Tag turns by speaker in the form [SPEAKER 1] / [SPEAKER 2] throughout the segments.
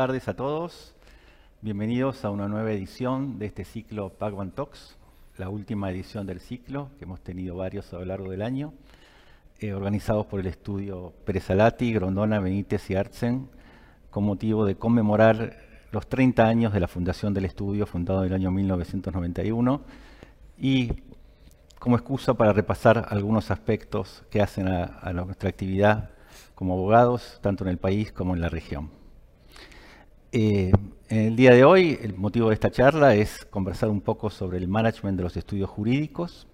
[SPEAKER 1] Tardes a todos. Bienvenidos a una nueva edición de este ciclo Pacman Talks, la última edición del ciclo, que hemos tenido varios a lo largo del año, eh, organizados por el estudio Pérez Alati, Grondona, Benítez y Artsen, con motivo de conmemorar los 30 años de la fundación del estudio, fundado en el año 1991, y como excusa para repasar algunos aspectos que hacen a nuestra actividad como abogados, tanto en el país como en la región. Eh, en el día de hoy, el motivo de esta charla es conversar un poco sobre el management de los estudios jurídicos,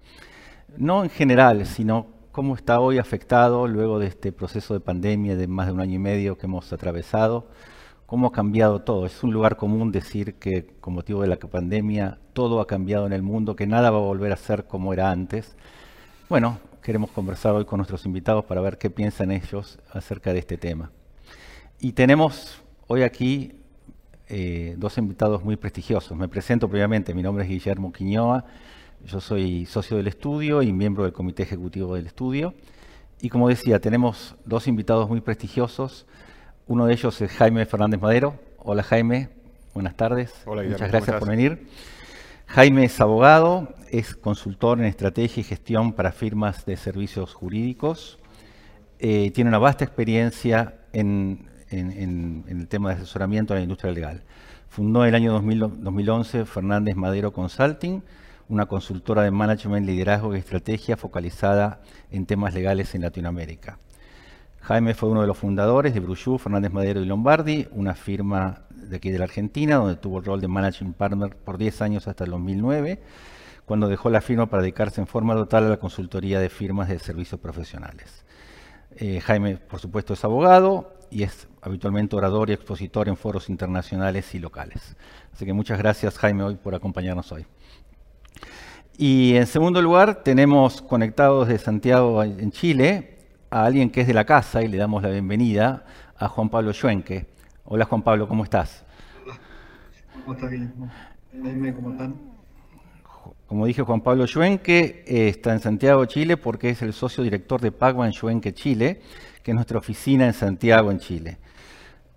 [SPEAKER 1] no en general, sino cómo está hoy afectado luego de este proceso de pandemia de más de un año y medio que hemos atravesado, cómo ha cambiado todo. Es un lugar común decir que con motivo de la pandemia todo ha cambiado en el mundo, que nada va a volver a ser como era antes. Bueno, queremos conversar hoy con nuestros invitados para ver qué piensan ellos acerca de este tema. Y tenemos hoy aquí eh, dos invitados muy prestigiosos. Me presento previamente, mi nombre es Guillermo Quiñoa, yo soy socio del estudio y miembro del comité ejecutivo del estudio. Y como decía, tenemos dos invitados muy prestigiosos. Uno de ellos es Jaime Fernández Madero. Hola Jaime, buenas tardes.
[SPEAKER 2] Hola,
[SPEAKER 1] Muchas gracias por venir. Jaime es abogado, es consultor en estrategia y gestión para firmas de servicios jurídicos. Eh, tiene una vasta experiencia en en, el tema de asesoramiento a la industria legal. Fundó en el año 2011 Fernández Madero Consulting, una consultora de management, liderazgo y estrategia focalizada en temas legales en Latinoamérica. Jaime fue uno de los fundadores de Bruchú, Fernández Madero y Lombardi, una firma de aquí de la Argentina, donde tuvo el rol de managing partner por 10 años hasta el 2009, cuando dejó la firma para dedicarse en forma total a la consultoría de firmas de servicios profesionales. Eh, Jaime, por supuesto, es abogado y es habitualmente orador y expositor en foros internacionales y locales. Así que muchas gracias Jaime hoy por acompañarnos hoy. Y en segundo lugar tenemos conectados de Santiago en Chile a alguien que es de la casa y le damos la bienvenida a Juan Pablo Schwenke. Hola Juan Pablo, ¿cómo estás?
[SPEAKER 3] Hola, ¿cómo estás? Dime cómo están.
[SPEAKER 1] Como dije, Juan Pablo Schwenke eh, está en Santiago, Chile, porque es el socio director de Pagman Schwenke Chile, que es nuestra oficina en Santiago, en Chile.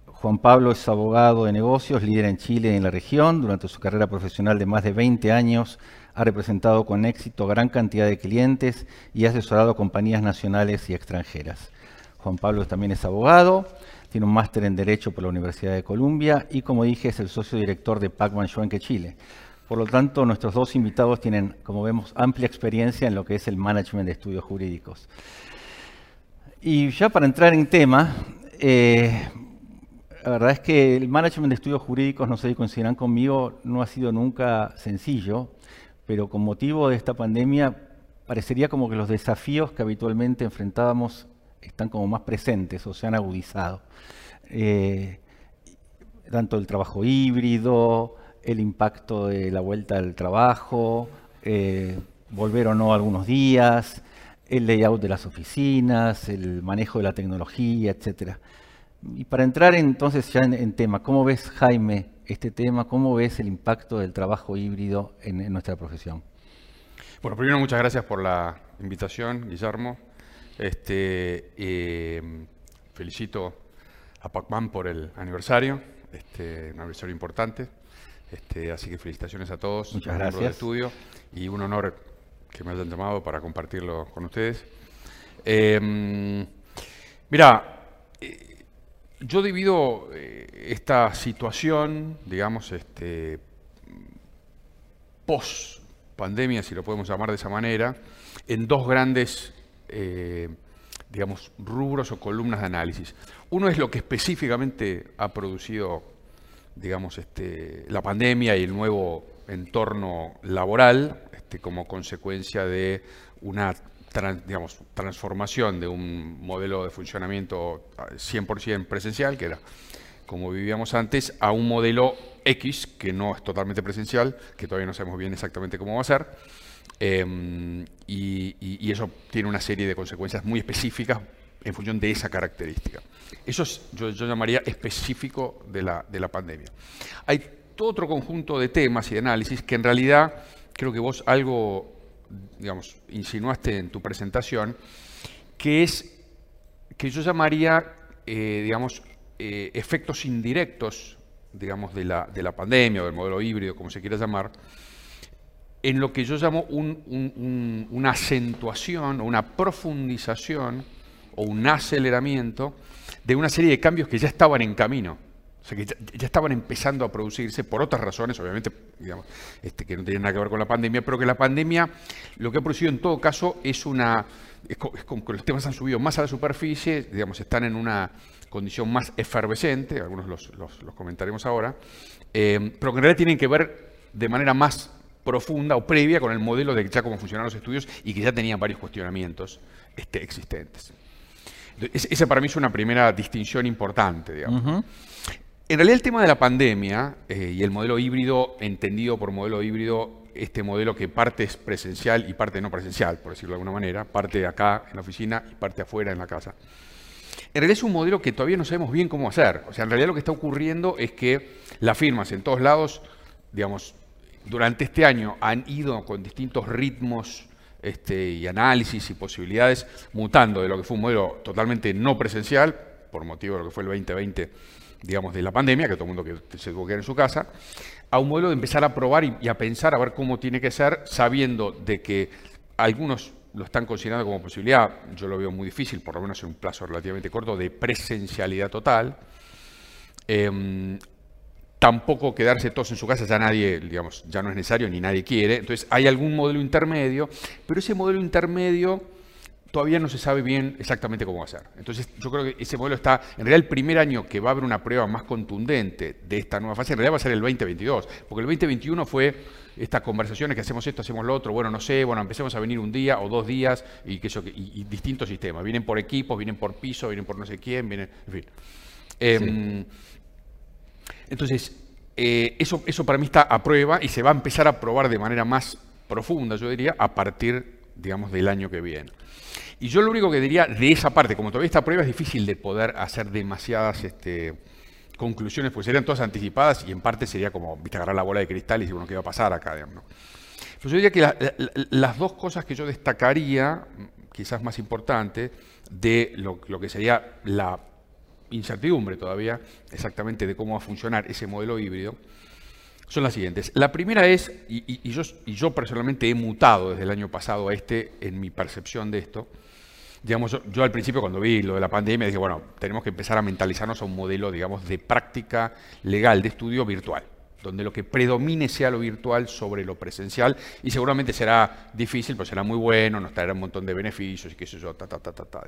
[SPEAKER 1] Juan Pablo es abogado de negocios, líder en Chile y en la región. Durante su carrera profesional de más de 20 años ha representado con éxito gran cantidad de clientes y ha asesorado a compañías nacionales y extranjeras. Juan Pablo también es abogado, tiene un máster en Derecho por la Universidad de Columbia y, como dije, es el socio director de Pacman Schwenke Chile. Por lo tanto, nuestros dos invitados tienen, como vemos, amplia experiencia en lo que es el management de estudios jurídicos. Y ya para entrar en tema, eh, la verdad es que el management de estudios jurídicos, no sé si coincidirán conmigo, no ha sido nunca sencillo, pero con motivo de esta pandemia parecería como que los desafíos que habitualmente enfrentábamos están como más presentes o se han agudizado. Eh, tanto el trabajo híbrido, el impacto de la vuelta al trabajo, eh, volver o no algunos días, el layout de las oficinas, el manejo de la tecnología, etcétera. Y para entrar entonces ya en, tema, ¿cómo ves, Jaime, este tema? ¿Cómo ves el impacto del trabajo híbrido en, nuestra profesión?
[SPEAKER 2] Bueno, primero muchas gracias por la invitación, Guillermo. Este, eh, felicito a Pacman por el aniversario, este, un aniversario importante. Este, así que felicitaciones a todos,
[SPEAKER 1] muchas gracias. del
[SPEAKER 2] estudio y un honor que me hayan llamado para compartirlo con ustedes. Eh, mira, yo divido eh, esta situación, digamos, este, post pandemia, si lo podemos llamar de esa manera, en dos grandes, eh, digamos, rubros o columnas de análisis. Uno es lo que específicamente ha producido, digamos, este, la pandemia y el nuevo entorno laboral, este, como consecuencia de una digamos, transformación de un modelo de funcionamiento 100% presencial, que era como vivíamos antes, a un modelo X, que no es totalmente presencial, que todavía no sabemos bien exactamente cómo va a ser, em, y, eso tiene una serie de consecuencias muy específicas en función de esa característica. Eso es, yo, llamaría específico de la, de la pandemia. Hay todo otro conjunto de temas y de análisis que en realidad creo que vos algo digamos, insinuaste en tu presentación, que es que yo llamaría, eh, digamos, eh, efectos indirectos, digamos, de la, de la pandemia o del modelo híbrido, como se quiera llamar, en lo que yo llamo una acentuación o una profundización o un aceleramiento de una serie de cambios que ya estaban en camino. O sea, que ya, estaban empezando a producirse por otras razones, obviamente, digamos, este, que no tienen nada que ver con la pandemia, pero que la pandemia lo que ha producido en todo caso es una... Es como que los temas han subido más a la superficie, digamos, están en una condición más efervescente, algunos los, comentaremos ahora, eh, pero que en realidad tienen que ver de manera más profunda o previa con el modelo de ya cómo funcionan los estudios y que ya tenían varios cuestionamientos este, existentes. Esa para mí es una primera distinción importante. Digamos. En realidad el tema de la pandemia eh, y el modelo híbrido, entendido por modelo híbrido, este modelo que parte es presencial y parte no presencial, por decirlo de alguna manera, parte acá en la oficina y parte afuera en la casa. En realidad es un modelo que todavía no sabemos bien cómo hacer. O sea, en realidad lo que está ocurriendo es que las firmas en todos lados, digamos, durante este año han ido con distintos ritmos este, y análisis y posibilidades mutando de lo que fue un modelo totalmente no presencial, por motivo de lo que fue el 2020, digamos, de la pandemia, que todo el mundo se tuvo que en su casa, a un modelo de empezar a probar y, a pensar a ver cómo tiene que ser, sabiendo de que algunos lo están considerando como posibilidad, yo lo veo muy difícil, por lo menos en un plazo relativamente corto, de presencialidad total. Em, tampoco quedarse todos en su casa, ya nadie, digamos, ya no es necesario ni nadie quiere. Entonces hay algún modelo intermedio, pero ese modelo intermedio todavía no se sabe bien exactamente cómo va a ser. Entonces yo creo que ese modelo está, en realidad el primer año que va a haber una prueba más contundente de esta nueva fase, en realidad va a ser el 2022, porque el 2021 fue estas conversaciones que hacemos esto, hacemos lo otro, bueno, no sé, bueno, empecemos a venir un día o dos días y, que eso, y, distintos sistemas. Vienen por equipos, vienen por piso, vienen por no sé quién, vienen, en fin. Em, entonces, eh, eso, eso para mí está a prueba y se va a empezar a probar de manera más profunda, yo diría, a partir, digamos, del año que viene. Y yo lo único que diría de esa parte, como todavía está a prueba, es difícil de poder hacer demasiadas este, conclusiones, pues serían todas anticipadas y en parte sería como, viste, agarrar la bola de cristal y decir, bueno, ¿qué va a pasar acá? Digamos, Pero yo diría que las dos cosas que yo destacaría, quizás más importante, de lo que sería la incertidumbre todavía exactamente de cómo va a funcionar ese modelo híbrido, son las siguientes. La primera es, y, yo, personalmente he mutado desde el año pasado a este en mi percepción de esto, digamos, yo, al principio cuando vi lo de la pandemia dije, bueno, tenemos que empezar a mentalizarnos a un modelo, digamos, de práctica legal de estudio virtual donde lo que predomine sea lo virtual sobre lo presencial y seguramente será difícil, pero será muy bueno, nos traerá un montón de beneficios y qué sé yo, ta, ta, ta, ta, ta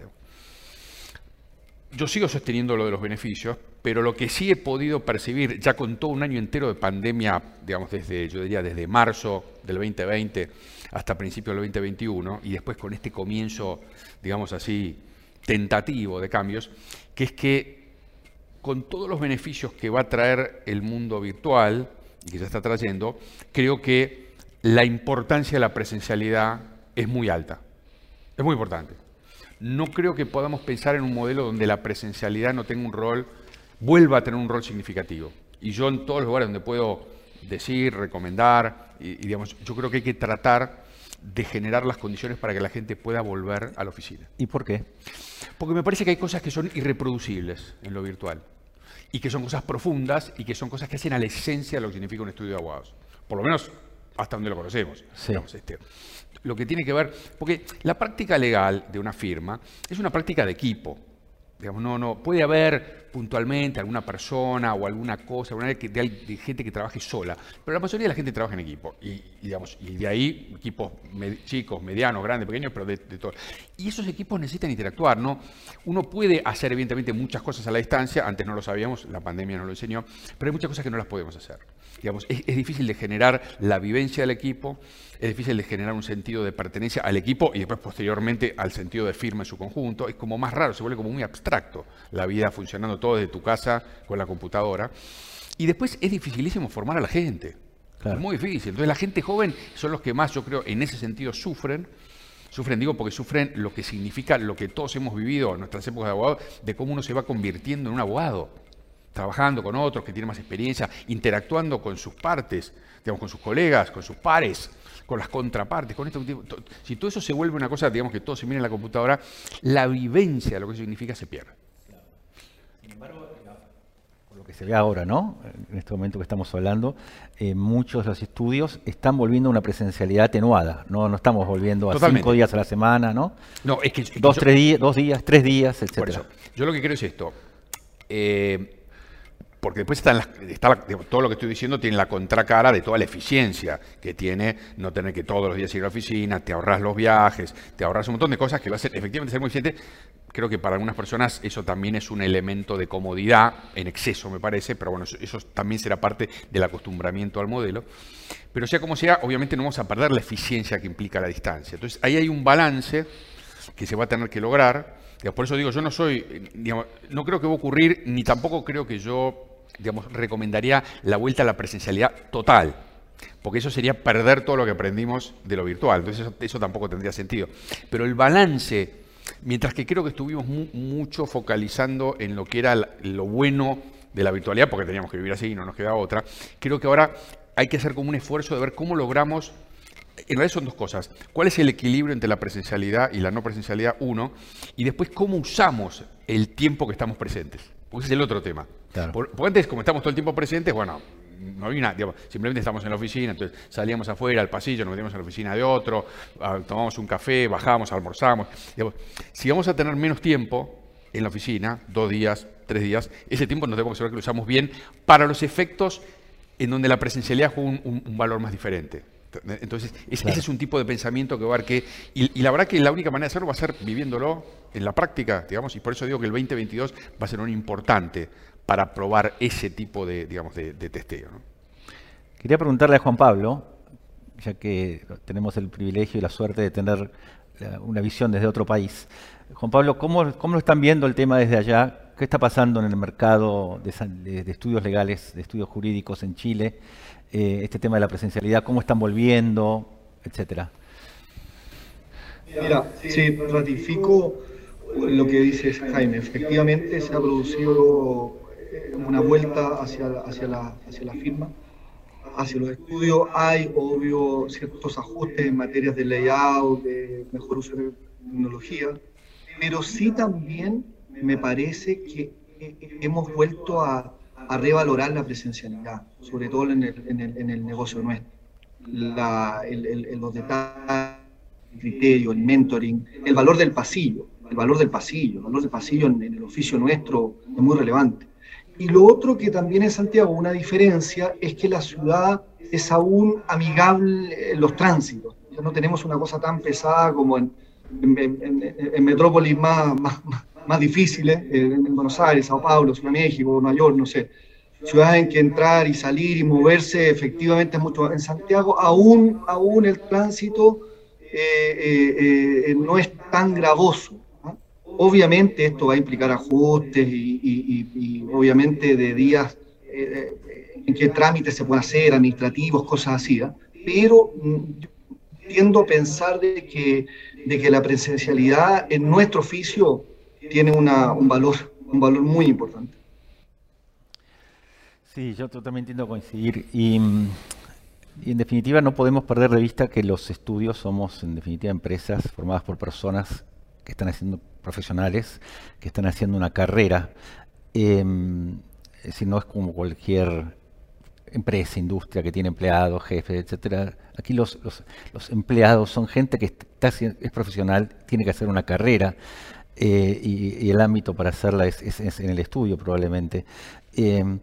[SPEAKER 2] yo sigo sosteniendo lo de los beneficios, pero lo que sí he podido percibir, ya con todo un año entero de pandemia, digamos, desde, yo diría, desde marzo del 2020 hasta principios del 2021, y después con este comienzo, digamos así, tentativo de cambios, que es que con todos los beneficios que va a traer el mundo virtual, y que ya está trayendo, creo que la importancia de la presencialidad es muy alta. Es muy importante no creo que podamos pensar en un modelo donde la presencialidad no tenga un rol, vuelva a tener un rol significativo. Y yo en todos los lugares donde puedo decir, recomendar, y, digamos, yo creo que hay que tratar de generar las condiciones para que la gente pueda volver a la oficina.
[SPEAKER 1] ¿Y por qué?
[SPEAKER 2] Porque me parece que hay cosas que son irreproducibles en lo virtual y que son cosas profundas y que son cosas que hacen a la esencia de lo que significa un estudio de abogados. Por lo menos hasta donde lo conocemos. este lo que tiene que ver, porque la práctica legal de una firma es una práctica de equipo. Digamos, no, no, puede haber puntualmente alguna persona o alguna cosa, alguna de, gente que trabaje sola, pero la mayoría de la gente trabaja en equipo. Y, digamos, y de ahí equipos chicos, medianos, grandes, pequeños, pero de, de todo. Y esos equipos necesitan interactuar, ¿no? Uno puede hacer evidentemente muchas cosas a la distancia, antes no lo sabíamos, la pandemia nos lo enseñó, pero hay muchas cosas que no las podemos hacer. Digamos, es, es difícil de generar la vivencia del equipo, es difícil de generar un sentido de pertenencia al equipo y después posteriormente al sentido de firma en su conjunto. Es como más raro, se vuelve como muy abstracto la vida funcionando todo desde tu casa con la computadora. Y después es dificilísimo formar a la gente. Es muy difícil. Entonces la gente joven son los que más, yo creo, en ese sentido sufren. Sufren, digo, porque sufren lo que significa lo que todos hemos vivido en nuestras épocas de abogado, de cómo uno se va convirtiendo en un abogado, trabajando con otros que tienen más experiencia, interactuando con sus partes, digamos, con sus colegas, con sus pares con las contrapartes, con esto. Si todo eso se vuelve una cosa, digamos que todo se mira en la computadora, la vivencia de lo que eso significa se pierde.
[SPEAKER 1] Sin embargo, por lo que se ve ahora, ¿no? En este momento que estamos hablando, eh, muchos de los estudios están volviendo a una presencialidad atenuada, no, no estamos volviendo a
[SPEAKER 2] Totalmente.
[SPEAKER 1] cinco días a la semana, ¿no?
[SPEAKER 2] No, es que, es que
[SPEAKER 1] Dos,
[SPEAKER 2] yo-
[SPEAKER 1] tres días, dos días, tres días,
[SPEAKER 2] Por eso, yo lo que quiero es esto. eh, porque después están las- está la- todo lo que estoy diciendo tiene la contracara de toda la eficiencia que tiene no tener que todos los días ir a la oficina, te ahorras los viajes, te ahorras un montón de cosas que lo hacen efectivamente ser muy eficiente. Creo que para algunas personas eso también es un elemento de comodidad en exceso, me parece, pero bueno, eso, también será parte del acostumbramiento al modelo. Pero sea como sea, obviamente no vamos a perder la eficiencia que implica la distancia. Entonces ahí hay un balance que se va a tener que lograr. Por eso digo, yo no soy, no creo que va a ocurrir, ni tampoco creo que yo, digamos, recomendaría la vuelta a la presencialidad total, porque eso sería perder todo lo que aprendimos de lo virtual. Entonces eso tampoco tendría sentido. Pero el balance, mientras que creo que estuvimos mu- mucho focalizando en lo que era lo bueno de la virtualidad, porque teníamos que vivir así y no nos queda otra, creo que ahora hay que hacer como un esfuerzo de ver cómo logramos en realidad son dos cosas. ¿Cuál es el equilibrio entre la presencialidad y la no presencialidad? Uno. Y después, ¿cómo usamos el tiempo que estamos presentes? Porque ese es el otro tema.
[SPEAKER 1] Claro.
[SPEAKER 2] Porque antes, como estamos todo el tiempo presentes, bueno, no había nada. digamos, simplemente estamos en la oficina, entonces salíamos afuera al pasillo, nos metíamos en la oficina de otro, tomamos un café, bajábamos, almorzamos. Digamos, si vamos a tener menos tiempo en la oficina, dos días, tres días, ese tiempo nos tenemos que asegurar que lo usamos bien para los efectos en donde la presencialidad juega un, un- un valor más diferente. Entonces,
[SPEAKER 1] Claro.
[SPEAKER 2] ese es un tipo de pensamiento que va a haber que. Y, y la verdad que la única manera de hacerlo va a ser viviéndolo en la práctica, digamos, y por eso digo que el 2022 va a ser un importante para probar ese tipo de, digamos, de, de testeo. ¿no?
[SPEAKER 1] Quería preguntarle a Juan Pablo, ya que tenemos el privilegio y la suerte de tener la- una visión desde otro país. Juan Pablo, ¿cómo, cómo lo están viendo el tema desde allá? ¿Qué está pasando en el mercado de, san- de- de estudios legales, de estudios jurídicos en Chile? Eh, este tema de la presencialidad, ¿cómo están volviendo? Etcétera.
[SPEAKER 3] Mira, sí, ratifico lo que dice Jaime. Efectivamente se ha producido eh, una vuelta hacia, hacia, la, hacia la firma, hacia los estudios. Hay, obvio, ciertos ajustes en materias de layout, de mejor uso de tecnología, pero sí también me parece que hemos vuelto a, a revalorar la presencialidad, sobre todo en el, en el, en el negocio nuestro. La, el- el- los detalles el criterio, el mentoring, el valor del pasillo, el valor del pasillo, el valor del pasillo en, en el oficio nuestro es muy relevante. Y lo otro que también en Santiago, una diferencia, es que la ciudad es aún amigable en los tránsitos. Ya no tenemos una cosa tan pesada como en, metrópolis más, más, más- más difíciles, en, en Buenos Aires, Sao Paulo, Ciudad México, Nueva York, no sé. Ciudades en que entrar y salir y moverse efectivamente es mucho. En Santiago aún, aún el tránsito eh, eh, eh, no es tan gravoso. Obviamente esto va a implicar ajustes y, y- obviamente de días eh, eh, en qué trámites se pueden hacer, administrativos, cosas así. ¿ah? Pero mm, tiendo a pensar de que, de que la presencialidad en nuestro oficio tiene una- un, valor, un valor muy importante.
[SPEAKER 1] Sí, yo totalmente entiendo coincidir. Y, mm, y en definitiva no podemos perder de vista que los estudios somos en definitiva empresas formadas por personas que están haciendo profesionales, que están haciendo una carrera. Em, es decir, no es como cualquier empresa, industria que tiene empleados, jefes, etcétera. Aquí los, los- empleados son gente que está, es profesional, tiene que hacer una carrera eh, y, el ámbito para hacerla es, en el estudio probablemente. Em,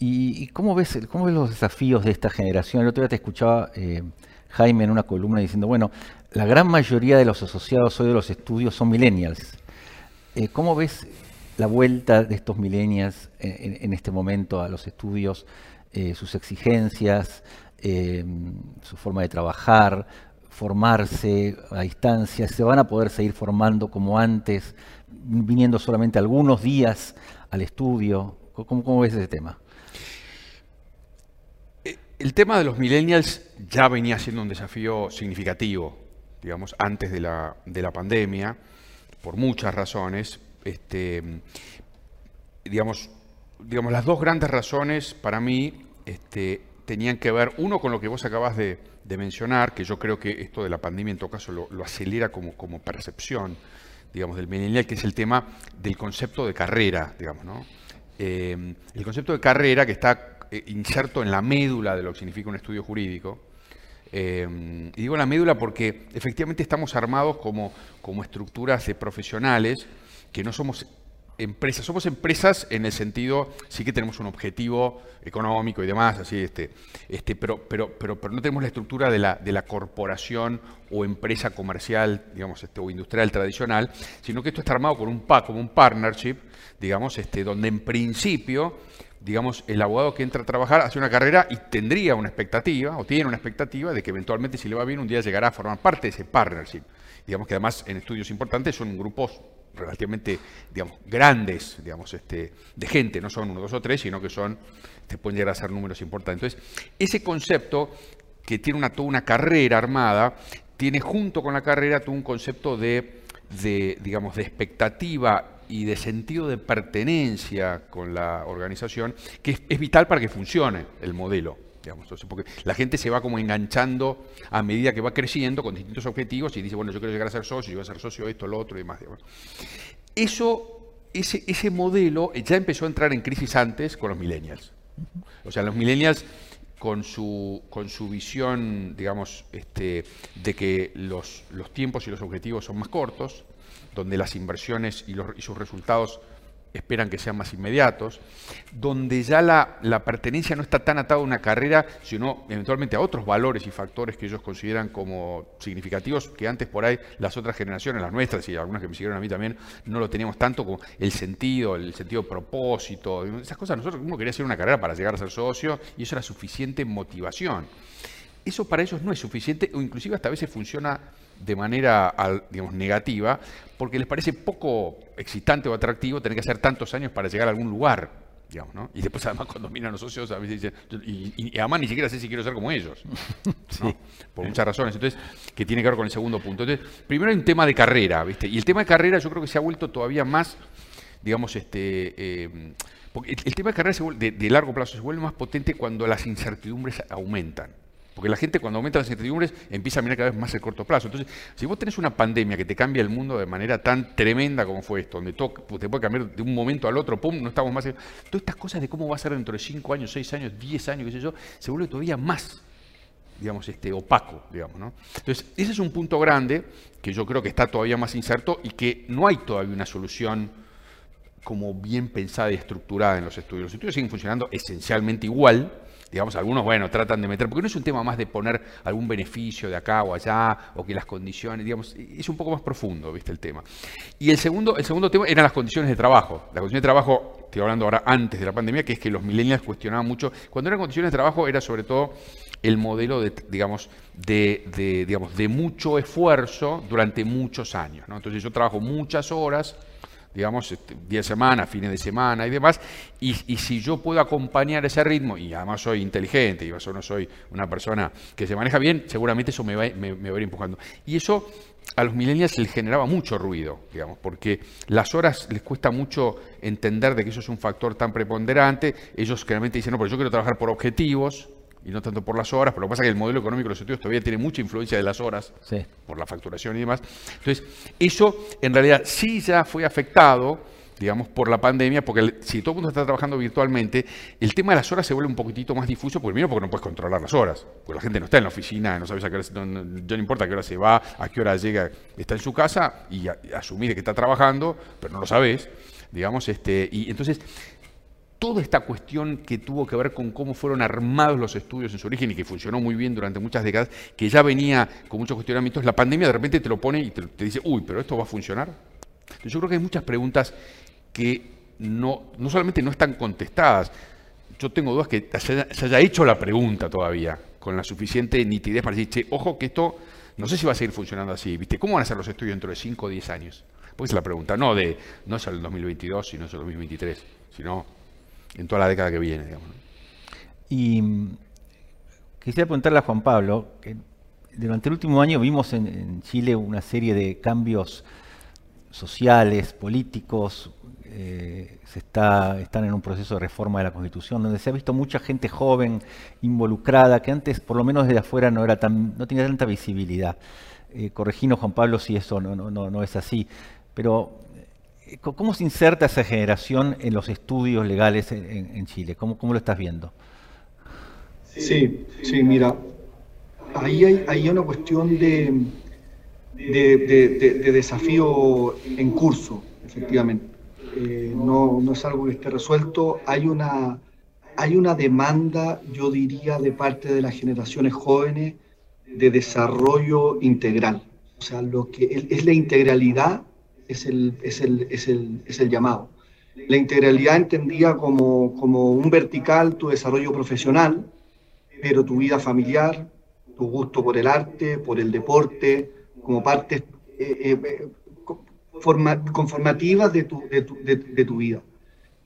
[SPEAKER 1] y, cómo, ves, cómo ves los desafíos de esta generación? El otro día te escuchaba eh, Jaime en una columna diciendo, bueno, la gran mayoría de los asociados hoy de los estudios son millennials. Eh, ¿Cómo ves la vuelta de estos millennials en, en- este momento a los estudios, eh, sus exigencias, eh, su forma de trabajar, formarse a distancia? ¿Se van a poder seguir formando como antes, viniendo solamente algunos días al estudio? ¿Cómo, cómo ves ese tema?
[SPEAKER 2] El tema de los millennials ya venía siendo un desafío significativo, digamos, antes de la, de la pandemia, por muchas razones. Este, digamos, digamos, las dos grandes razones para mí este, tenían que ver, uno con lo que vos acabas de, de mencionar, que yo creo que esto de la pandemia en todo caso lo, acelera como, como percepción, digamos, del millennial, que es el tema del concepto de carrera, digamos, ¿no? eh, el concepto de carrera que está eh, inserto en la médula de lo que significa un estudio jurídico. Y digo la médula porque efectivamente estamos armados como, como estructuras de profesionales que no somos empresas. Somos empresas en el sentido, sí que tenemos un objetivo económico y demás, así, este, este, pero, pero, pero, pero no tenemos la estructura de la, de la corporación o empresa comercial, digamos, este, o industrial tradicional, sino que esto está armado con un PAC, como un partnership, digamos, este, donde en principio digamos, el abogado que entra a trabajar hace una carrera y tendría una expectativa, o tiene una expectativa, de que eventualmente, si le va bien, un día llegará a formar parte de ese partnership. Digamos que además en estudios importantes son grupos relativamente, digamos, grandes, digamos, este, de gente, no son uno, dos o tres, sino que son, te pueden llegar a ser números importantes. Entonces, ese concepto que tiene una, toda una carrera armada, tiene junto con la carrera todo un concepto de, de, digamos, de expectativa y de sentido de pertenencia con la organización, que es vital para que funcione el modelo porque la gente se va como enganchando a medida que va creciendo con distintos objetivos y dice, bueno, yo quiero llegar a ser socio, yo voy a ser socio esto, lo otro y demás. Eso, ese, ese modelo ya empezó a entrar en crisis antes con los millennials. O sea, los millennials con su, con su visión, digamos, este, de que los, los tiempos y los objetivos son más cortos, donde las inversiones y, los, y sus resultados esperan que sean más inmediatos, donde ya la, pertenencia no está tan atada a una carrera, sino eventualmente a otros valores y factores que ellos consideran como significativos, que antes por ahí las otras generaciones, las nuestras y algunas que me siguieron a mí también, no lo teníamos tanto como el sentido, el sentido propósito, esas cosas. Nosotros uno quería hacer una carrera para llegar a ser socio y eso era suficiente motivación. Eso para ellos no es suficiente o inclusive hasta a veces funciona de manera digamos, negativa porque les parece poco excitante o atractivo tener que hacer tantos años para llegar a algún lugar. Digamos, ¿no? Y después además cuando miran a los socios a veces dicen, y, además ni siquiera sé si quiero ser como ellos, por muchas razones. Entonces, que tiene que ver con el segundo punto. Entonces, primero hay un tema de carrera, ¿viste? Y el tema de carrera yo creo que se ha vuelto todavía más, digamos, este... Eh, porque el, tema de carrera de largo plazo se vuelve más potente cuando las incertidumbres aumentan. Porque la gente cuando aumenta las incertidumbres empieza a mirar cada vez más el corto plazo. Entonces, si vos tenés una pandemia que te cambia el mundo de manera tan tremenda como fue esto, donde todo te puede cambiar de un momento al otro, pum, no estamos más... Todas estas cosas de cómo va a ser dentro de 5 años, 6 años, 10 años, qué sé yo, se vuelve todavía más digamos, este, opaco, digamos, ¿no? Entonces, ese es un punto grande que yo creo que está todavía más inserto y que no hay todavía una solución como bien pensada y estructurada en los estudios. Los estudios siguen funcionando esencialmente igual, digamos, algunos, bueno, tratan de meter, porque no es un tema más de poner algún beneficio de acá o allá, o que las condiciones, digamos, es un poco más profundo, ¿viste? El tema. Y el segundo, el segundo tema eran las condiciones de trabajo. Las condiciones de trabajo, estoy hablando ahora antes de la pandemia, que es que los millennials cuestionaban mucho. Cuando eran condiciones de trabajo era sobre todo el modelo de, digamos, de, digamos, de mucho esfuerzo durante muchos años. Entonces yo trabajo muchas horas, digamos, este, día de semana, fines de semana y demás, y, si yo puedo acompañar ese ritmo, y además soy inteligente, y yo no soy una persona que se maneja bien, seguramente eso me va, me, va a ir empujando. Y eso a los millennials les generaba mucho ruido, digamos, porque las horas les cuesta mucho entender de que eso es un factor tan preponderante, ellos generalmente dicen, no, pero yo quiero trabajar por objetivos, y no tanto por las horas, pero lo que pasa es que el modelo económico de los estudios todavía tiene mucha influencia de las horas, por la facturación y demás. Entonces, eso en realidad sí ya fue afectado, digamos, por la pandemia, porque si todo el mundo está trabajando virtualmente, el tema de las horas se vuelve un poquitito más difuso, primero porque no puedes controlar las horas, porque la gente no está en la oficina, no sabes a qué hora, no, no, importa a qué hora se va, a qué hora llega, está en su casa y asumir que está trabajando, pero no lo sabes, digamos, este, y entonces toda esta cuestión que tuvo que ver con cómo fueron armados los estudios en su origen y que funcionó muy bien durante muchas décadas, que ya venía con muchos cuestionamientos, la pandemia de repente te lo pone y te, dice, uy, pero esto va a funcionar. yo creo que hay muchas preguntas que no, no solamente no están contestadas, yo tengo dudas que se haya, hecho la pregunta todavía con la suficiente nitidez para decir, che, ojo que esto no sé si va a seguir funcionando así, ¿viste? ¿Cómo van a ser los estudios dentro de 5 o 10 años? Pues es la pregunta, no de, no es el 2022, sino es el 2023, sino en toda la década que viene. Digamos.
[SPEAKER 1] Y mm, quisiera preguntarle a Juan Pablo, que durante el último año vimos en, Chile una serie de cambios sociales, políticos, eh, se está, están en un proceso de reforma de la Constitución, donde se ha visto mucha gente joven involucrada, que antes, por lo menos desde afuera, no, era tan, no tenía tanta visibilidad. Eh, Juan Pablo, si eso no, no, no, no es así. Pero ¿Cómo se inserta esa generación en los estudios legales en, Chile? ¿Cómo, ¿Cómo, lo estás viendo?
[SPEAKER 3] Sí, sí, mira, ahí hay, hay una cuestión de, de, desafío en curso, efectivamente. Eh, no, no, es algo que esté resuelto. Hay una, hay una demanda, yo diría, de parte de las generaciones jóvenes de desarrollo integral. O sea, lo que es la integralidad es el, es el, es el, es el llamado. La integralidad entendía como, como un vertical tu desarrollo profesional, pero tu vida familiar, tu gusto por el arte, por el deporte, como partes eh, eh, conformativas de tu, de, tu, de, tu, vida.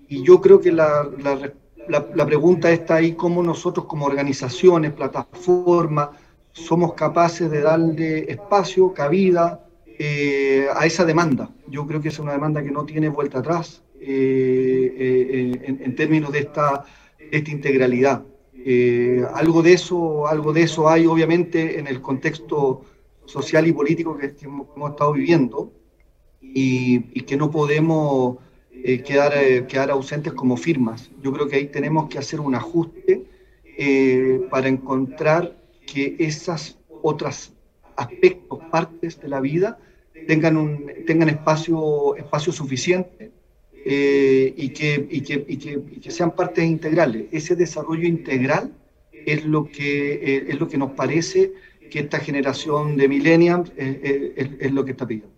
[SPEAKER 3] Y yo creo que la, la, la, pregunta está ahí, cómo nosotros como organizaciones, plataformas, somos capaces de darle espacio, cabida eh, a esa demanda. Yo creo que es una demanda que no tiene vuelta atrás en, en, términos de esta, esta integralidad. Eh, algo de eso, algo de eso hay obviamente en el contexto social y político que, hemos, estado viviendo y, que no podemos eh, quedar, eh, quedar ausentes como firmas. Yo creo que ahí tenemos que hacer un ajuste para encontrar que esas otras aspectos, partes de la vida, tengan, un, tengan espacio, espacio suficiente eh, y, que, y, que, y, que, y, que, sean partes integrales. Ese desarrollo integral es lo que, eh, es lo que nos parece que esta generación de millennials eh, es, lo que está pidiendo.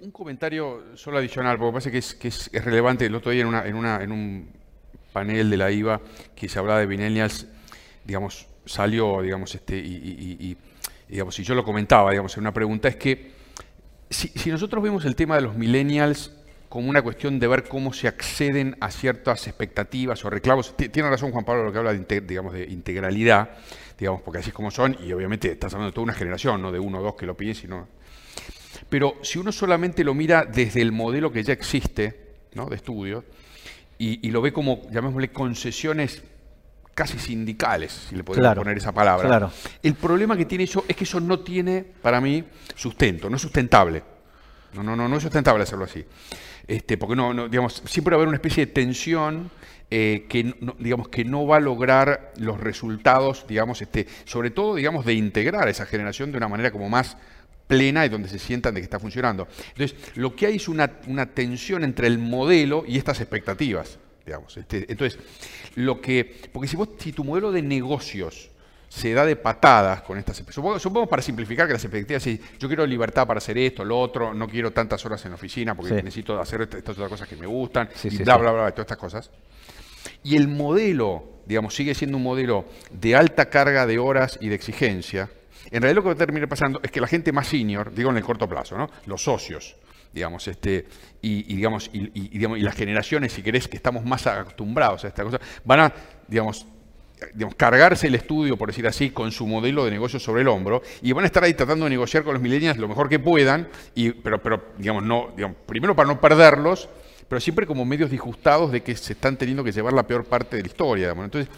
[SPEAKER 2] Un comentario solo adicional, porque me parece que es, que es, relevante. El otro día en, una, en, una, en un panel de la IVA que se hablaba de millennials, digamos, salió, digamos, este, y, digamos, y yo lo comentaba, digamos, en una pregunta, es que si, nosotros vemos el tema de los millennials como una cuestión de ver cómo se acceden a ciertas expectativas o reclamos. Tiene razón Juan Pablo lo que habla de, digamos, de integralidad, digamos, porque así es como son, y obviamente estás hablando de toda una generación, no de uno o dos que lo piden, sino... Pero si uno solamente lo mira desde el modelo que ya existe, ¿no? de estudio, y, lo ve como, llamémosle, concesiones casi sindicales, si le podemos poner esa palabra. El problema que tiene eso es que eso no tiene, para mí, sustento, no es sustentable. No, no, no, no es sustentable hacerlo así. Este, porque no, no, digamos, siempre va a haber una especie de tensión eh, que, no, digamos, que no va a lograr los resultados, digamos, este, sobre todo, digamos, de integrar a esa generación de una manera como más plena y donde se sientan de que está funcionando. Entonces, lo que hay es una, una tensión entre el modelo y estas expectativas. Digamos. Este, entonces, lo que. Porque si, vos, si tu modelo de negocios se da de patadas con estas supongo, supongo para simplificar que las expectativas si yo quiero libertad para hacer esto, lo otro, no quiero tantas horas en la oficina porque necesito hacer estas otras cosas que me gustan, y bla, bla, bla, todas estas cosas. Y el modelo, digamos, sigue siendo un modelo de alta carga de horas y de exigencia. En realidad lo que va a terminar pasando es que la gente más senior, digo en el corto plazo, ¿no? los socios, digamos, este, y, digamos, y, digamos, y las generaciones, si querés, que estamos más acostumbrados a esta cosa, van a, digamos, digamos, cargarse el estudio, por decir así, con su modelo de negocio sobre el hombro, y van a estar ahí tratando de negociar con los millennials lo mejor que puedan, y, pero, pero digamos, no, digamos, primero para no perderlos, pero siempre como medios disgustados de que se están teniendo que llevar la peor parte de la historia. Entonces,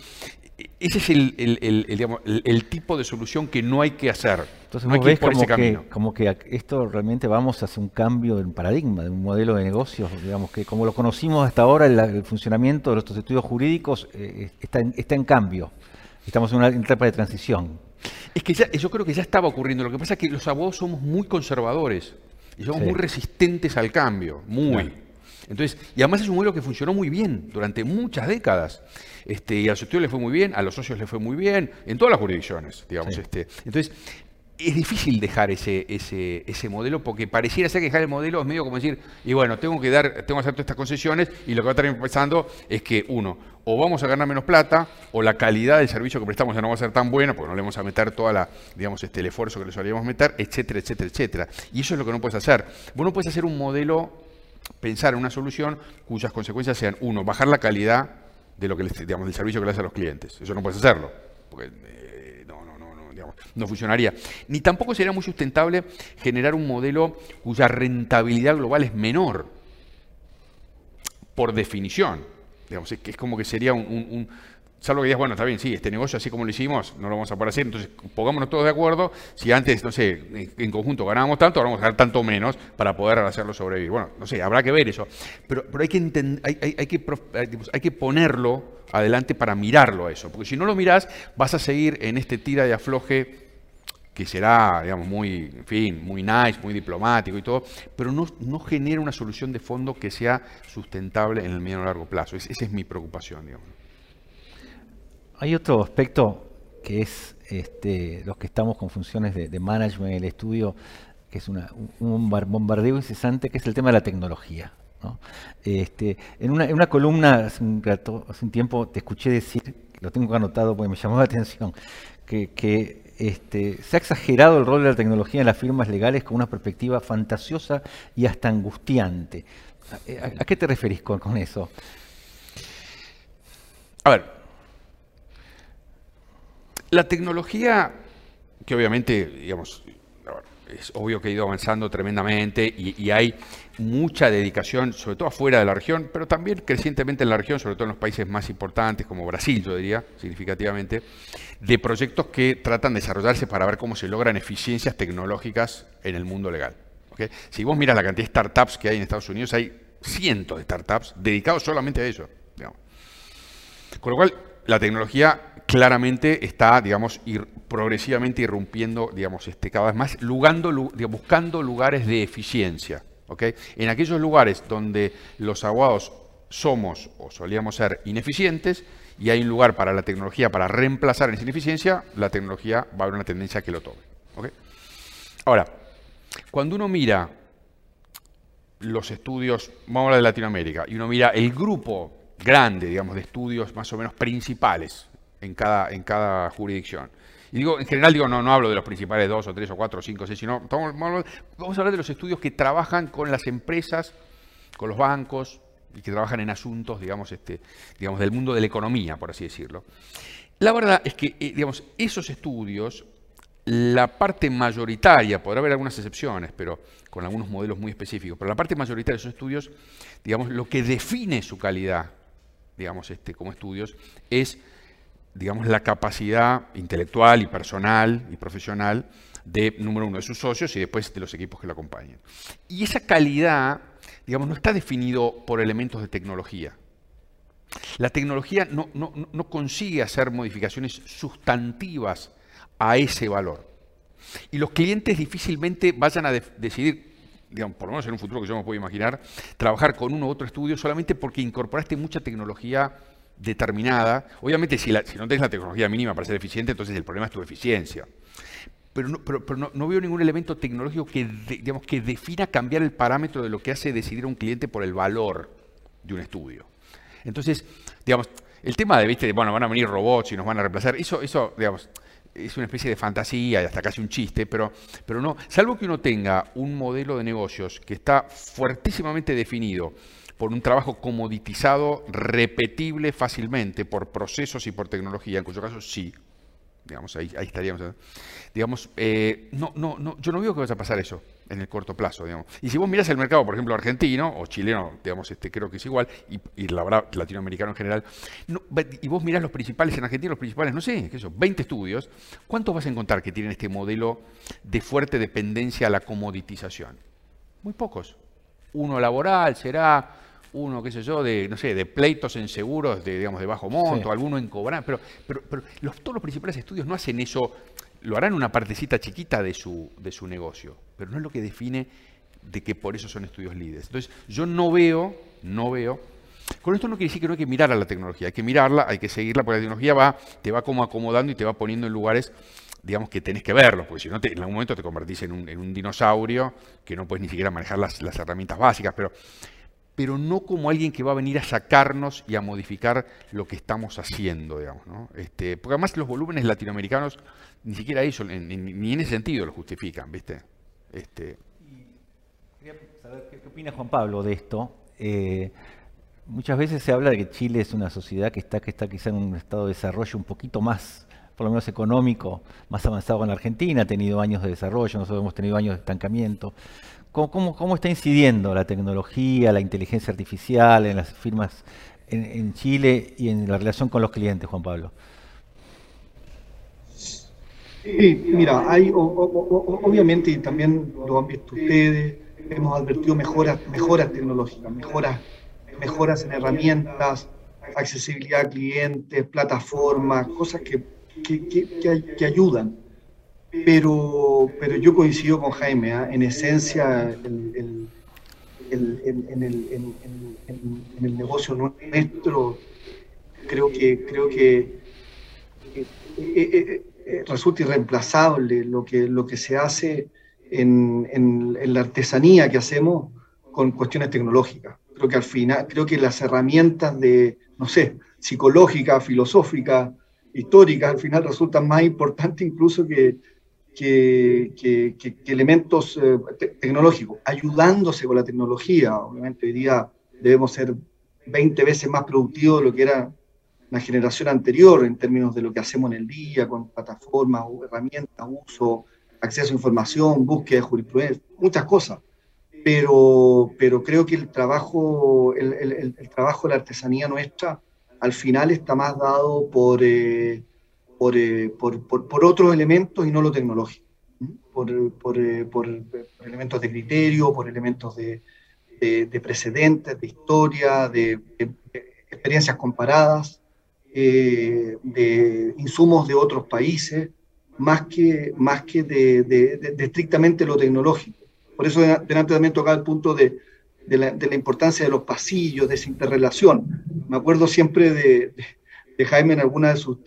[SPEAKER 2] ese es el, tipo de solución que no hay que hacer.
[SPEAKER 1] Entonces, no hay que ir por como ese camino. como que esto realmente vamos hacia un cambio de un paradigma, de un modelo de negocios, digamos que como lo conocimos hasta ahora, el, funcionamiento de nuestros estudios jurídicos eh, está, en, está, en, cambio. Estamos en una etapa de transición.
[SPEAKER 2] Es que ya, yo creo que ya estaba ocurriendo. Lo que pasa es que los abogados somos muy conservadores y somos muy resistentes al cambio, muy. Entonces, y además es un modelo que funcionó muy bien durante muchas décadas. Este, y a los estudios le fue muy bien, a los socios le fue muy bien, en todas las jurisdicciones, digamos. Este. Entonces, es difícil dejar ese, ese, ese, modelo porque pareciera ser que dejar el modelo es medio como decir, y bueno, tengo que dar, tengo que hacer todas estas concesiones y lo que va a estar empezando es que uno, o vamos a ganar menos plata, o la calidad del servicio que prestamos ya no va a ser tan buena, porque no le vamos a meter toda la, digamos, este, el esfuerzo que le solíamos meter, etcétera, etcétera, etcétera. Y eso es lo que no puedes hacer. Vos no puedes hacer un modelo pensar en una solución cuyas consecuencias sean, uno, bajar la calidad de lo que digamos, del servicio que le hace a los clientes. Eso no puedes hacerlo, porque eh, no, no, no, digamos, no funcionaría. Ni tampoco sería muy sustentable generar un modelo cuya rentabilidad global es menor, por definición. Digamos, es como que sería un, Salvo que digas, bueno, está bien, sí, este negocio así como lo hicimos, no lo vamos a poder hacer, entonces pongámonos todos de acuerdo, si antes, no sé, en conjunto ganábamos tanto, ahora vamos a ganar tanto menos para poder hacerlo sobrevivir. Bueno, no sé, habrá que ver eso, pero, pero hay, que hay, que, hay que ponerlo adelante para mirarlo a eso, porque si no lo mirás, vas a seguir en este tira de afloje que será, digamos, muy, en fin, muy nice, muy diplomático y todo, pero no, genera una solución de fondo que sea sustentable en el mediano y largo plazo. esa es mi preocupación, digamos.
[SPEAKER 1] Hay otro aspecto que es este, los que estamos con funciones de, management en el estudio, que es un bombardeo incesante, que es el tema de la tecnología. Este, en, una, columna hace un, tiempo te escuché decir, lo tengo anotado porque me llamó la atención, que, este, se ha exagerado el rol de la tecnología en las firmas legales con una perspectiva fantasiosa y hasta angustiante. ¿A, qué te referís con eso?
[SPEAKER 2] A ver, la tecnología, que obviamente, digamos, es obvio que ha ido avanzando tremendamente y, hay mucha dedicación, sobre todo afuera de la región, pero también crecientemente en la región, sobre todo en los países más importantes, como Brasil, yo diría, significativamente, de proyectos que tratan de desarrollarse para ver cómo se logran eficiencias tecnológicas en el mundo legal. Si vos miras la cantidad de startups que hay en Estados Unidos, hay cientos de startups dedicados solamente a eso. Con lo cual, la tecnología claramente está, digamos, ir progresivamente irrumpiendo, digamos, este, cada vez más, buscando lugares de eficiencia. En aquellos lugares donde los abogados somos o solíamos ser ineficientes y hay un lugar para la tecnología para reemplazar esa ineficiencia, la tecnología va a haber una tendencia a que lo tome. Ahora, cuando uno mira los estudios, vamos a hablar de Latinoamérica, y uno mira el grupo grande, digamos, de estudios más o menos principales en cada, en cada jurisdicción. Y digo, en general digo, no, no hablo de los principales dos o tres o cuatro o cinco o seis, sino vamos, a hablar de los estudios que trabajan con las empresas, con los bancos y que trabajan en asuntos, digamos, este, digamos, del mundo de la economía, por así decirlo. La verdad es que, eh, digamos, esos estudios, la parte mayoritaria, podrá haber algunas excepciones, pero con algunos modelos muy específicos, pero la parte mayoritaria de esos estudios, digamos, lo que define su calidad, digamos, este, como estudios, es digamos, la capacidad intelectual y personal y profesional de, número uno, de sus socios y después de los equipos que lo acompañan. Y esa calidad, digamos, no está definido por elementos de tecnología. La tecnología no, no consigue hacer modificaciones sustantivas a ese valor. Y los clientes difícilmente vayan a decidir digamos, por lo menos en un futuro que yo me puedo imaginar, trabajar con uno u otro estudio solamente porque incorporaste mucha tecnología determinada. Obviamente, si, no tienes la tecnología mínima para ser eficiente, entonces el problema es tu eficiencia. Pero no, pero, no, veo ningún elemento tecnológico que, digamos, que defina cambiar el parámetro de lo que hace decidir a un cliente por el valor de un estudio. Entonces, digamos, el tema de, viste, bueno, van a venir robots y nos van a reemplazar, eso, eso digamos, es una especie de fantasía y hasta casi un chiste, pero, pero no, salvo que uno tenga un modelo de negocios que está fuertísimamente definido por un trabajo comoditizado, repetible fácilmente por procesos y por tecnología, en cuyo caso sí, digamos, ahí, estaríamos. Digamos, eh, no, no, no, yo no veo que vaya a pasar eso en el corto plazo, digamos. Y si vos miras el mercado, por ejemplo, argentino o chileno, digamos, este, creo que es igual, y, latinoamericano en general, y vos mirás los principales en Argentina, los principales, no sé, qué eso, 20 estudios, ¿cuántos vas a encontrar que tienen este modelo de fuerte dependencia a la comoditización? Muy pocos. Uno laboral será, uno, qué sé yo, de, no sé, de pleitos en seguros de, digamos, de bajo monto, alguno en cobrar, pero, pero, pero los, todos los principales estudios no hacen eso, lo harán una partecita chiquita de su, de su negocio, pero no es lo que define de que por eso son estudios líderes. Entonces, yo no veo, no veo, con esto no quiere decir que no hay que mirar a la tecnología, hay que mirarla, hay que seguirla, porque la tecnología va, te va como acomodando y te va poniendo en lugares digamos que tenés que verlo, porque si no, en algún momento te convertís en un, en un, dinosaurio que no puedes ni siquiera manejar las, las herramientas básicas, pero pero no como alguien que va a venir a sacarnos y a modificar lo que estamos haciendo, digamos. ¿no? Este, porque además los volúmenes latinoamericanos ni siquiera eso, ni, en ese sentido lo justifican, ¿viste? Este...
[SPEAKER 1] Quería saber qué, opina Juan Pablo de esto. Eh, muchas veces se habla de que Chile es una sociedad que está, que está quizá en un estado de desarrollo un poquito más, por lo menos económico, más avanzado que la Argentina, ha tenido años de desarrollo, nosotros hemos tenido años de estancamiento. ¿Cómo, está incidiendo la tecnología, la inteligencia artificial en las firmas en, Chile y en la relación con los clientes, Juan Pablo?
[SPEAKER 3] Sí, mira, hay obviamente, y también lo han visto ustedes, hemos advertido mejoras, mejoras tecnológicas, mejoras, mejoras en herramientas, accesibilidad a clientes, plataformas, cosas que, que, ayudan. Pero, pero yo coincido con Jaime, ¿ah? en esencia, el, en, el, negocio nuestro, creo que, creo que eh, eh, eh, resulta irreemplazable lo que, lo que se hace en, la artesanía que hacemos con cuestiones tecnológicas. Creo que al final, creo que las herramientas de, no sé, psicológicas, filosóficas, históricas, al final resultan más importantes incluso que, que, elementos eh, tecnológicos, ayudándose con la tecnología. Obviamente hoy día debemos ser 20 veces más productivos de lo que era la generación anterior en términos de lo que hacemos en el día, con plataformas, herramientas, uso, acceso a información, búsqueda de jurisprudencia, muchas cosas. Pero, pero creo que el trabajo, el, trabajo de la artesanía nuestra al final está más dado por, eh, eh, por, por, por, otros elementos y no lo tecnológico, por, eh, elementos de criterio, por elementos de, de, precedentes, de historia, de, experiencias comparadas, de insumos de otros países más que, más que de, estrictamente lo tecnológico. Por eso delante también tocaba el punto de, la, importancia de los pasillos, de esa interrelación. Me acuerdo siempre de, Jaime en alguna de sus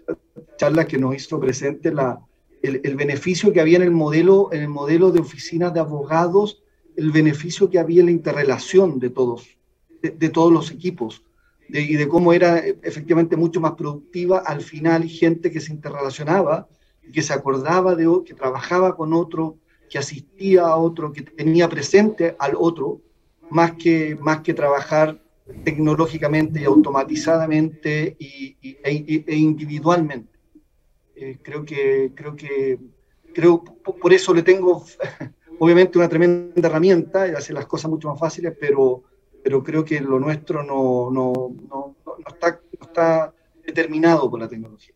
[SPEAKER 3] charlas que nos hizo presente la, el, beneficio que había en el modelo, en el modelo de oficinas de abogados, el beneficio que había en la interrelación de todos, de, todos los equipos, y de cómo era efectivamente mucho más productiva al final gente que se interrelacionaba que se acordaba de que trabajaba con otro, que asistía a otro, que tenía presente al otro, más que, más que trabajar tecnológicamente y automatizadamente y, e, e, individualmente. Eh, creo que, creo que, creo, por eso le tengo, obviamente, una tremenda herramienta y hace las cosas mucho más fáciles, pero, pero creo que lo nuestro no, no, no, está, está determinado por la tecnología.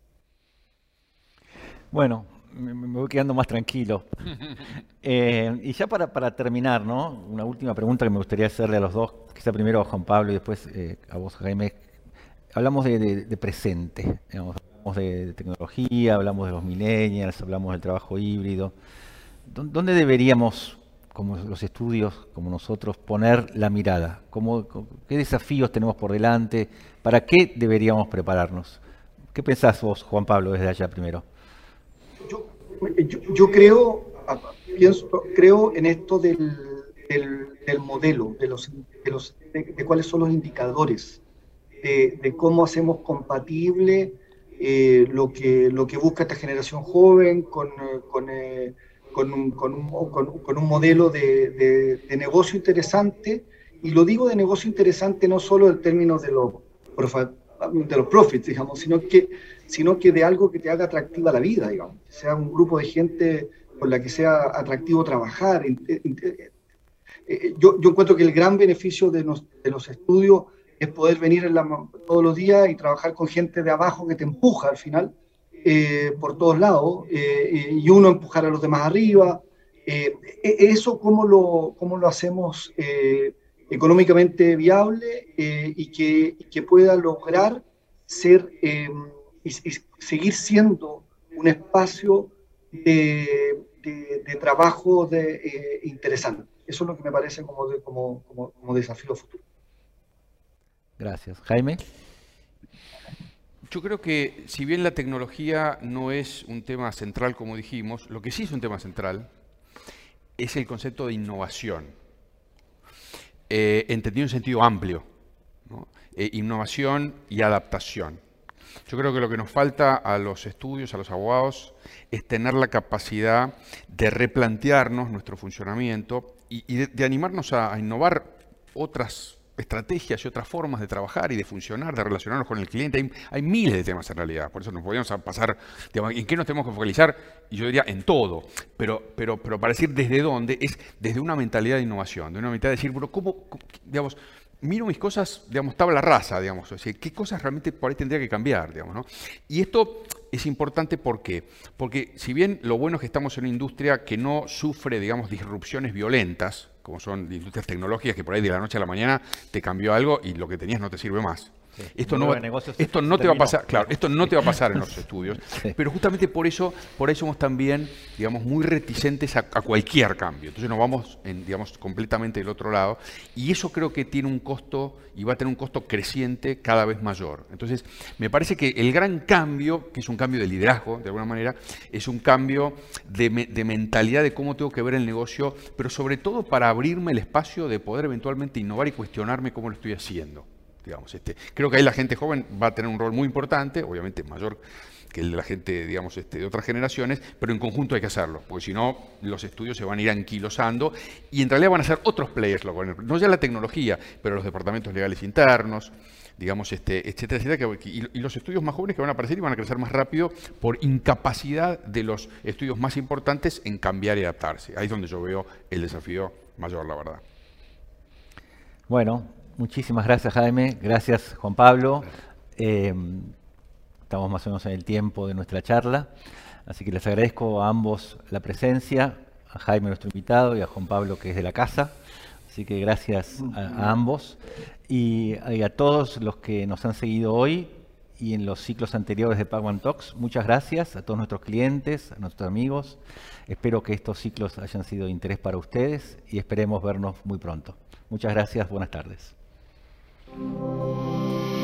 [SPEAKER 1] Bueno, me, voy quedando más tranquilo. Eh, y ya para, para, terminar, ¿no? Una última pregunta que me gustaría hacerle a los dos, quizá primero a Juan Pablo y después eh, a vos, Jaime. Hablamos de, presente, hablamos de, tecnología, hablamos de los millennials, hablamos del trabajo híbrido. ¿Dónde deberíamos, como los estudios, como nosotros, poner la mirada? ¿Cómo, ¿Qué desafíos tenemos por delante? ¿Para qué deberíamos prepararnos? ¿Qué pensás vos, Juan Pablo, desde allá primero?
[SPEAKER 3] Yo, creo, pienso, creo en esto del, del, modelo, de, los, de, los, de, cuáles son los indicadores, de, cómo hacemos compatible eh, lo, que, lo que busca esta generación joven con, con, eh, con, un, con, un, con, un, modelo de, negocio interesante. Y lo digo de negocio interesante no solo en términos de los, de los profits, digamos, sino que sino que de algo que te haga atractiva la vida, digamos, sea un grupo de gente con la que sea atractivo trabajar. Eh, eh, yo, yo encuentro que el gran beneficio de los, estudios es poder venir todos los días y trabajar con gente de abajo que te empuja al final eh, por todos lados y uno empujar a los demás arriba. E, eso, ¿cómo lo, cómo lo hacemos económicamente viable y que, que, pueda lograr ser y, seguir siendo un espacio de, trabajo de, eh, interesante. Eso es lo que me parece como, como, como, desafío futuro.
[SPEAKER 1] Gracias. Jaime.
[SPEAKER 2] Yo creo que si bien la tecnología no es un tema central, como dijimos, lo que sí es un tema central es el concepto de innovación, eh, entendido en sentido amplio, eh, innovación y adaptación. Yo creo que lo que nos falta a los estudios, a los abogados, es tener la capacidad de replantearnos nuestro funcionamiento y, de, animarnos a, innovar otras estrategias y otras formas de trabajar y de funcionar, de relacionarnos con el cliente. Hay, miles de temas en realidad, por eso nos podríamos pasar, ¿en qué nos tenemos que focalizar? Y yo diría en todo, pero, pero, pero para decir desde dónde, es desde una mentalidad de innovación, de una mentalidad de decir, pero ¿cómo, digamos, miro mis cosas, digamos, tabla rasa, digamos, o sea, qué cosas realmente por ahí tendría que cambiar, digamos, ¿no? Y esto es importante ¿por qué? Porque si bien lo bueno es que estamos en una industria que no sufre, digamos, disrupciones violentas, como son industrias tecnológicas que por ahí de la noche a la mañana te cambió algo y lo que tenías no te sirve más. Esto no, esto no te va a pasar, claro, esto no te va a pasar en los estudios, pero justamente por eso, por eso somos también, digamos, muy reticentes a, cualquier cambio. Entonces nos vamos, en, digamos, completamente del otro lado y eso creo que tiene un costo y va a tener un costo creciente cada vez mayor. Entonces, me parece que el gran cambio, que es un cambio de liderazgo, de alguna manera, es un cambio de, de mentalidad de cómo tengo que ver el negocio, pero sobre todo para abrirme el espacio de poder eventualmente innovar y cuestionarme cómo lo estoy haciendo. Digamos, este, creo que ahí la gente joven va a tener un rol muy importante, obviamente mayor que la gente digamos, este, de otras generaciones, pero en conjunto hay que hacerlo, porque si no, los estudios se van a ir anquilosando y en realidad van a ser otros players, no ya la tecnología, pero los departamentos legales internos, digamos, este, etcétera, etcétera, y, los estudios más jóvenes que van a aparecer y van a crecer más rápido por incapacidad de los estudios más importantes en cambiar y adaptarse. Ahí es donde yo veo el desafío mayor, la verdad.
[SPEAKER 1] Bueno, Muchísimas gracias, Jaime. Gracias, Juan Pablo. Eh, estamos más o menos en el tiempo de nuestra charla, así que les agradezco a ambos la presencia, a Jaime, nuestro invitado, y a Juan Pablo, que es de la casa. Así que gracias a, ambos y, a todos los que nos han seguido hoy y en los ciclos anteriores de Pagwan Talks. Muchas gracias a todos nuestros clientes, a nuestros amigos. Espero que estos ciclos hayan sido de interés para ustedes y esperemos vernos muy pronto. Muchas gracias, buenas tardes. 我。